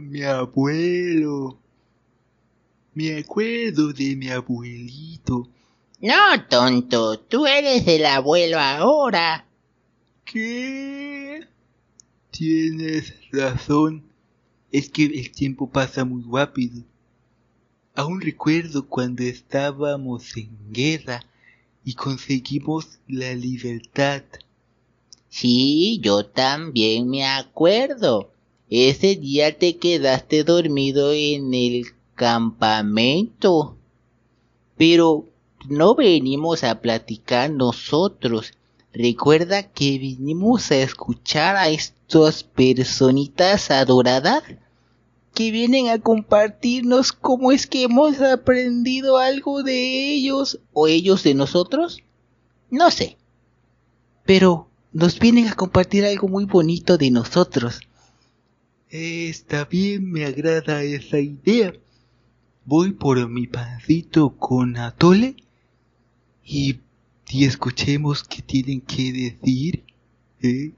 mi abuelo. Me acuerdo de mi abuelito. No, tonto, tú eres el abuelo ahora. ¿Qué? Tienes razón. Es que el tiempo pasa muy rápido. Aún recuerdo cuando estábamos en guerra y conseguimos la libertad. Sí, yo también me acuerdo. Ese día te quedaste dormido en el campamento. Pero no venimos a platicar nosotros. Recuerda que vinimos a escuchar a estas personitas adoradas que vienen a compartirnos cómo es que hemos aprendido algo de ellos o ellos de nosotros. No sé. Pero nos vienen a compartir algo muy bonito de nosotros. Está bien, me agrada esa idea. Voy por mi pancito con atole y, y escuchemos qué tienen que decir. ¿eh?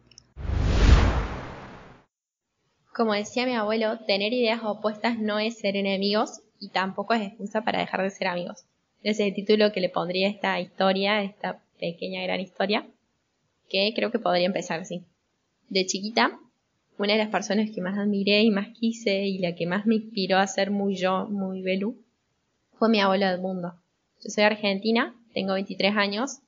Como decía mi abuelo, tener ideas opuestas no es ser enemigos y tampoco es excusa para dejar de ser amigos. Ese es el título que le pondría a esta historia, esta pequeña gran historia, que creo que podría empezar así. De chiquita, una de las personas que más admiré y más quise y la que más me inspiró a ser muy yo, muy Belú, fue mi abuelo del mundo. Yo soy argentina, tengo 23 años,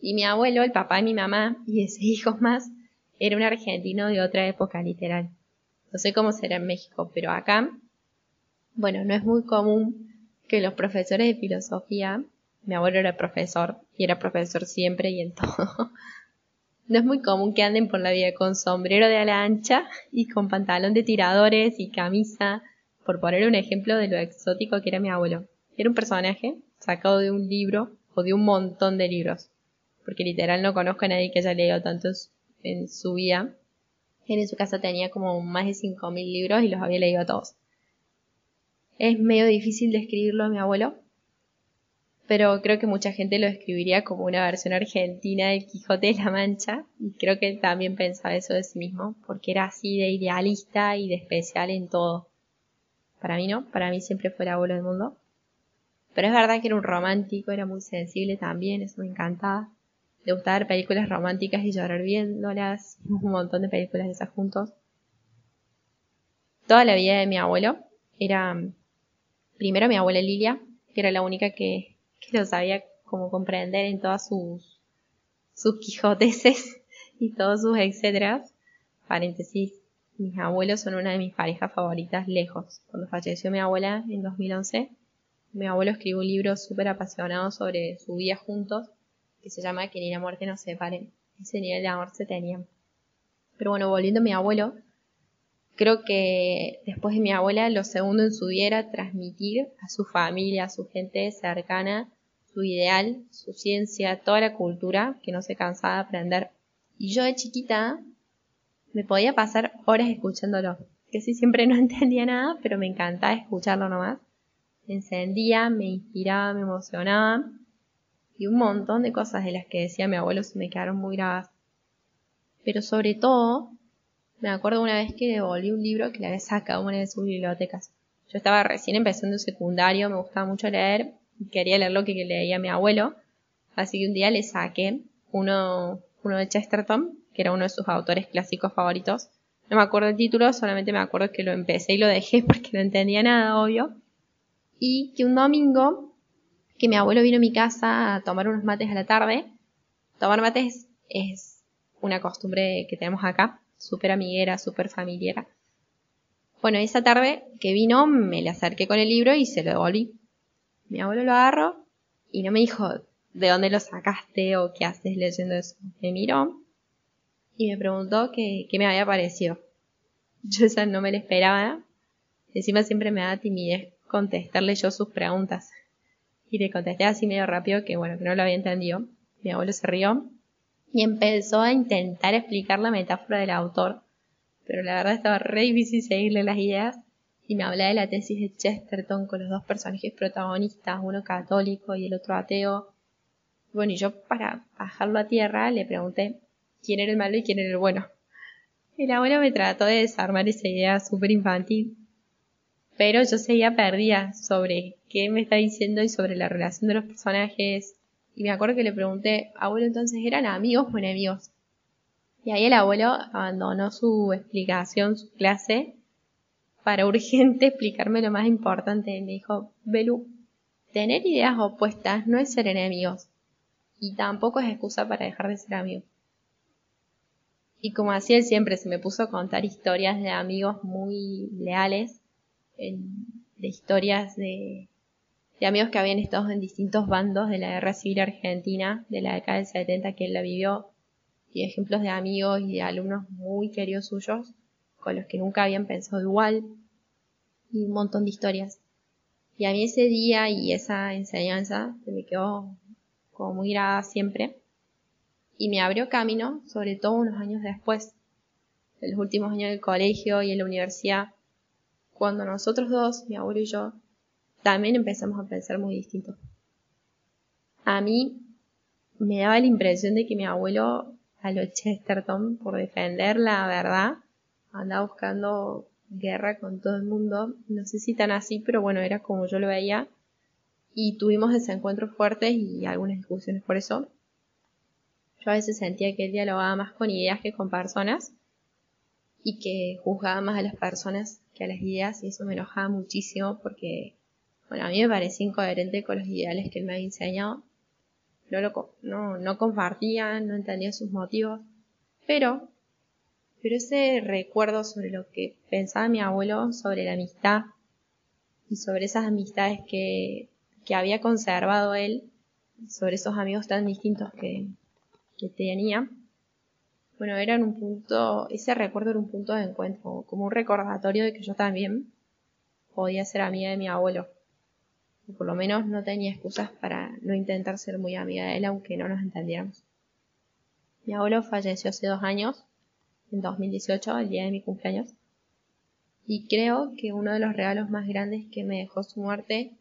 y mi abuelo, el papá de mi mamá y de seis hijos más, era un argentino de otra época literal. No sé cómo será en México, pero acá, bueno, no es muy común que los profesores de filosofía, mi abuelo era profesor y era profesor siempre y en todo, no es muy común que anden por la vida con sombrero de ala ancha y con pantalón de tiradores y camisa, por poner un ejemplo de lo exótico que era mi abuelo. Era un personaje sacado de un libro o de un montón de libros, porque literal no conozco a nadie que haya leído tantos en su vida él en su casa tenía como más de 5.000 libros y los había leído todos. Es medio difícil describirlo a mi abuelo, pero creo que mucha gente lo describiría como una versión argentina del Quijote de la Mancha, y creo que él también pensaba eso de sí mismo, porque era así de idealista y de especial en todo. Para mí no, para mí siempre fue el abuelo del mundo. Pero es verdad que era un romántico, era muy sensible también, eso me encantaba de gustaba ver películas románticas y llorar viéndolas, un montón de películas de esas juntos. Toda la vida de mi abuelo era primero mi abuela Lilia, que era la única que, que lo sabía como comprender en todas sus, sus quijoteses y todos sus etcéteras. Paréntesis, mis abuelos son una de mis parejas favoritas lejos. Cuando falleció mi abuela en 2011, mi abuelo escribió un libro súper apasionado sobre su vida juntos que se llama Que ni la muerte nos separe. Ese nivel de amor se tenía. Pero bueno, volviendo a mi abuelo, creo que después de mi abuela, lo segundo en su vida era transmitir a su familia, a su gente cercana, su ideal, su ciencia, toda la cultura que no se cansaba de aprender. Y yo de chiquita me podía pasar horas escuchándolo. Que sí siempre no entendía nada, pero me encantaba escucharlo nomás. Me encendía, me inspiraba, me emocionaba y un montón de cosas de las que decía mi abuelo se me quedaron muy grabadas. Pero sobre todo, me acuerdo una vez que devolví un libro que le había sacado una de sus bibliotecas. Yo estaba recién empezando secundario, me gustaba mucho leer quería leer lo que leía mi abuelo. Así que un día le saqué uno, uno de Chesterton, que era uno de sus autores clásicos favoritos. No me acuerdo el título, solamente me acuerdo que lo empecé y lo dejé porque no entendía nada, obvio. Y que un domingo que mi abuelo vino a mi casa a tomar unos mates a la tarde. Tomar mates es una costumbre que tenemos acá, súper amiguera, súper familiar. Bueno, esa tarde que vino me le acerqué con el libro y se lo devolví. Mi abuelo lo agarró y no me dijo, ¿de dónde lo sacaste o qué haces leyendo eso? Me miró y me preguntó qué, me había parecido. Yo esa no me la esperaba. Encima siempre me da timidez contestarle yo sus preguntas. Y le contesté así medio rápido que bueno, que no lo había entendido. Mi abuelo se rió y empezó a intentar explicar la metáfora del autor. Pero la verdad estaba re difícil seguirle las ideas y me hablaba de la tesis de Chesterton con los dos personajes protagonistas, uno católico y el otro ateo. Bueno, y yo para bajarlo a tierra le pregunté quién era el malo y quién era el bueno. El abuelo me trató de desarmar esa idea súper infantil, pero yo seguía perdida sobre qué me está diciendo y sobre la relación de los personajes. Y me acuerdo que le pregunté, abuelo, entonces, ¿eran amigos o enemigos? Y ahí el abuelo abandonó su explicación, su clase, para urgente explicarme lo más importante. Me dijo, Belu, tener ideas opuestas no es ser enemigos. Y tampoco es excusa para dejar de ser amigos. Y como hacía él siempre, se me puso a contar historias de amigos muy leales, de historias de, de amigos que habían estado en distintos bandos de la guerra civil argentina, de la década del 70 que él la vivió, y ejemplos de amigos y de alumnos muy queridos suyos, con los que nunca habían pensado igual, y un montón de historias. Y a mí ese día y esa enseñanza se me quedó como muy grabada siempre y me abrió camino, sobre todo unos años después, en los últimos años del colegio y en la universidad, cuando nosotros dos, mi abuelo y yo, también empezamos a pensar muy distinto. A mí me daba la impresión de que mi abuelo, a lo Chesterton, por defender la verdad, andaba buscando guerra con todo el mundo. No sé si tan así, pero bueno, era como yo lo veía. Y tuvimos desencuentros fuertes y algunas discusiones por eso. Yo a veces sentía que él dialogaba más con ideas que con personas y que juzgaba más a las personas que a las ideas y eso me enojaba muchísimo porque, bueno, a mí me parecía incoherente con los ideales que él me había enseñado. No, lo, no, no compartía, no entendía sus motivos, pero, pero ese recuerdo sobre lo que pensaba mi abuelo sobre la amistad y sobre esas amistades que, que había conservado él, sobre esos amigos tan distintos que, que tenía, bueno, era un punto, ese recuerdo era un punto de encuentro, como un recordatorio de que yo también podía ser amiga de mi abuelo. Por lo menos no tenía excusas para no intentar ser muy amiga de él, aunque no nos entendiéramos. Mi abuelo falleció hace dos años, en 2018, el día de mi cumpleaños. Y creo que uno de los regalos más grandes que me dejó su muerte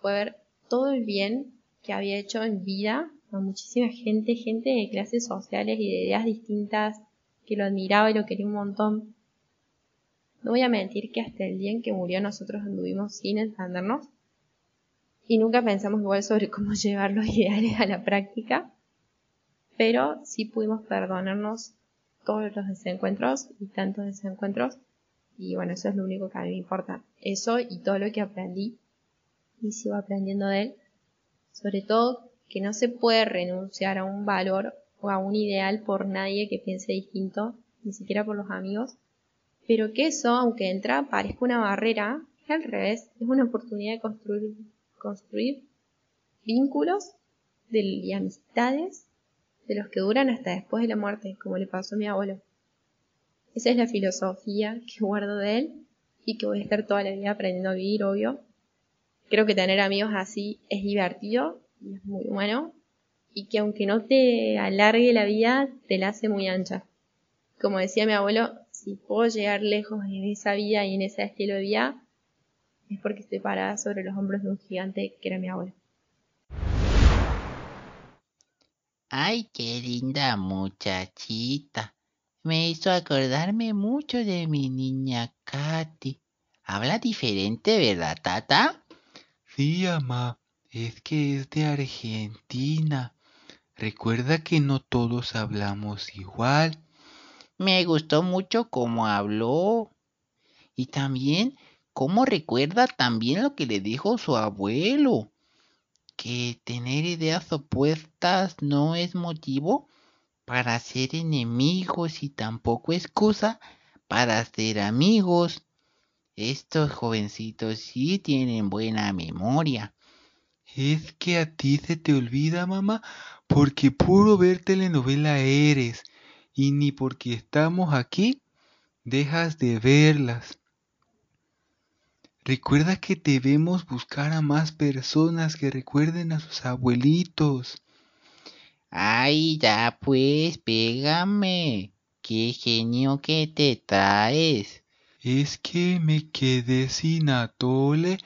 fue ver todo el bien que había hecho en vida a muchísima gente, gente de clases sociales y de ideas distintas que lo admiraba y lo quería un montón. No voy a mentir que hasta el día en que murió nosotros anduvimos sin entendernos y nunca pensamos igual sobre cómo llevar los ideales a la práctica, pero sí pudimos perdonarnos todos los desencuentros y tantos desencuentros. Y bueno, eso es lo único que a mí me importa. Eso y todo lo que aprendí y sigo aprendiendo de él, sobre todo que no se puede renunciar a un valor o a un ideal por nadie que piense distinto, ni siquiera por los amigos, pero que eso, aunque entra, parezca una barrera, al revés, es una oportunidad de construir, construir vínculos de, y amistades de los que duran hasta después de la muerte, como le pasó a mi abuelo. Esa es la filosofía que guardo de él y que voy a estar toda la vida aprendiendo a vivir, obvio. Creo que tener amigos así es divertido y es muy bueno, y que aunque no te alargue la vida, te la hace muy ancha. Como decía mi abuelo, si puedo llegar lejos en esa vida y en ese estilo de vida, es porque estoy parada sobre los hombros de un gigante que era mi abuelo. Ay, qué linda muchachita. Me hizo acordarme mucho de mi niña Katy. Habla diferente, ¿verdad, tata? Sí, mamá. Es que es de Argentina. Recuerda que no todos hablamos igual. Me gustó mucho cómo habló. Y también cómo recuerda también lo que le dijo su abuelo. Que tener ideas opuestas no es motivo para ser enemigos y tampoco excusa para ser amigos. Estos jovencitos sí tienen buena memoria. Es que a ti se te olvida, mamá, porque puro ver telenovela eres, y ni porque estamos aquí dejas de verlas. Recuerda que debemos buscar a más personas que recuerden a sus abuelitos. Ay, ya pues, pégame. Qué genio que te traes. Es que me quedé sin atole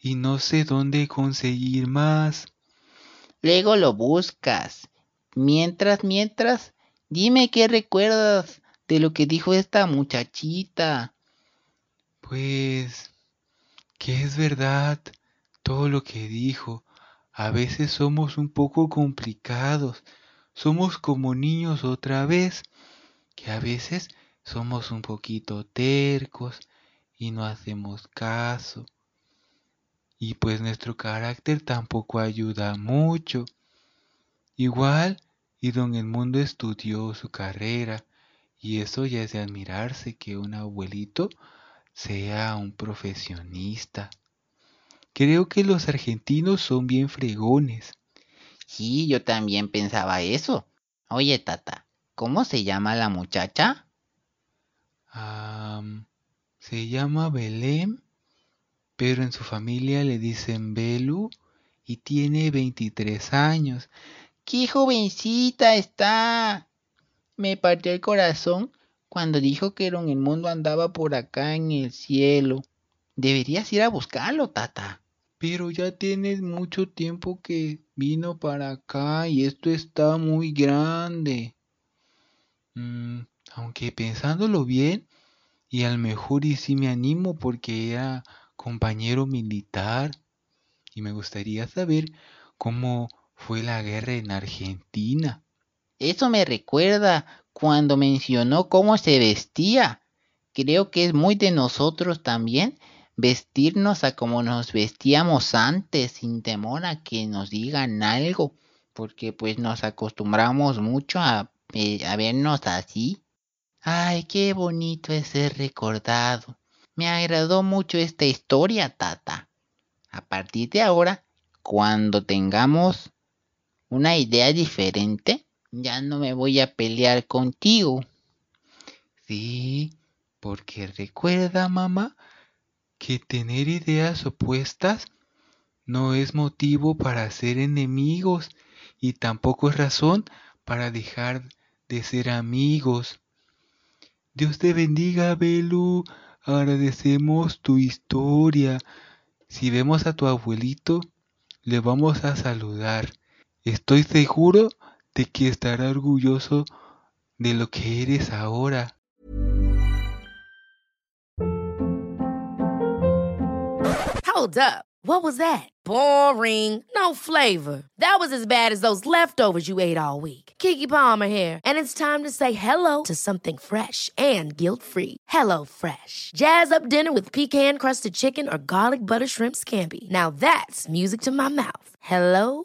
y no sé dónde conseguir más. Luego lo buscas. Mientras, mientras, dime qué recuerdas de lo que dijo esta muchachita. Pues que es verdad todo lo que dijo. A veces somos un poco complicados. Somos como niños otra vez, que a veces somos un poquito tercos y no hacemos caso. Y pues nuestro carácter tampoco ayuda mucho. Igual, y don el mundo estudió su carrera, y eso ya es de admirarse que un abuelito sea un profesionista. Creo que los argentinos son bien fregones. Sí, yo también pensaba eso. Oye, tata, ¿cómo se llama la muchacha? se llama Belén, pero en su familia le dicen Belu y tiene 23 años. ¡Qué jovencita está! Me partió el corazón cuando dijo que en el mundo andaba por acá en el cielo. Deberías ir a buscarlo, tata. Pero ya tienes mucho tiempo que vino para acá y esto está muy grande. Mm, aunque pensándolo bien, y a lo mejor y sí me animo porque era compañero militar y me gustaría saber cómo fue la guerra en Argentina. Eso me recuerda cuando mencionó cómo se vestía. Creo que es muy de nosotros también vestirnos a como nos vestíamos antes, sin temor a que nos digan algo, porque pues nos acostumbramos mucho a, eh, vernos así. Ay, qué bonito es ser recordado. Me agradó mucho esta historia, tata. A partir de ahora, cuando tengamos una idea diferente, ya no me voy a pelear contigo. Sí, porque recuerda, mamá, que tener ideas opuestas no es motivo para ser enemigos y tampoco es razón para dejar de ser amigos. Dios te bendiga, Belu. Agradecemos tu historia. Si vemos a tu abuelito, le vamos a saludar. Estoy seguro de que estará orgulloso de lo que eres ahora. Hold up. What was that? Boring. No flavor. That was as bad as those leftovers you ate all week. Kiki Palmer here, and it's time to say hello to something fresh and guilt-free. Hello Fresh. Jazz up dinner with pecan-crusted chicken or garlic butter shrimp scampi. Now that's music to my mouth. Hello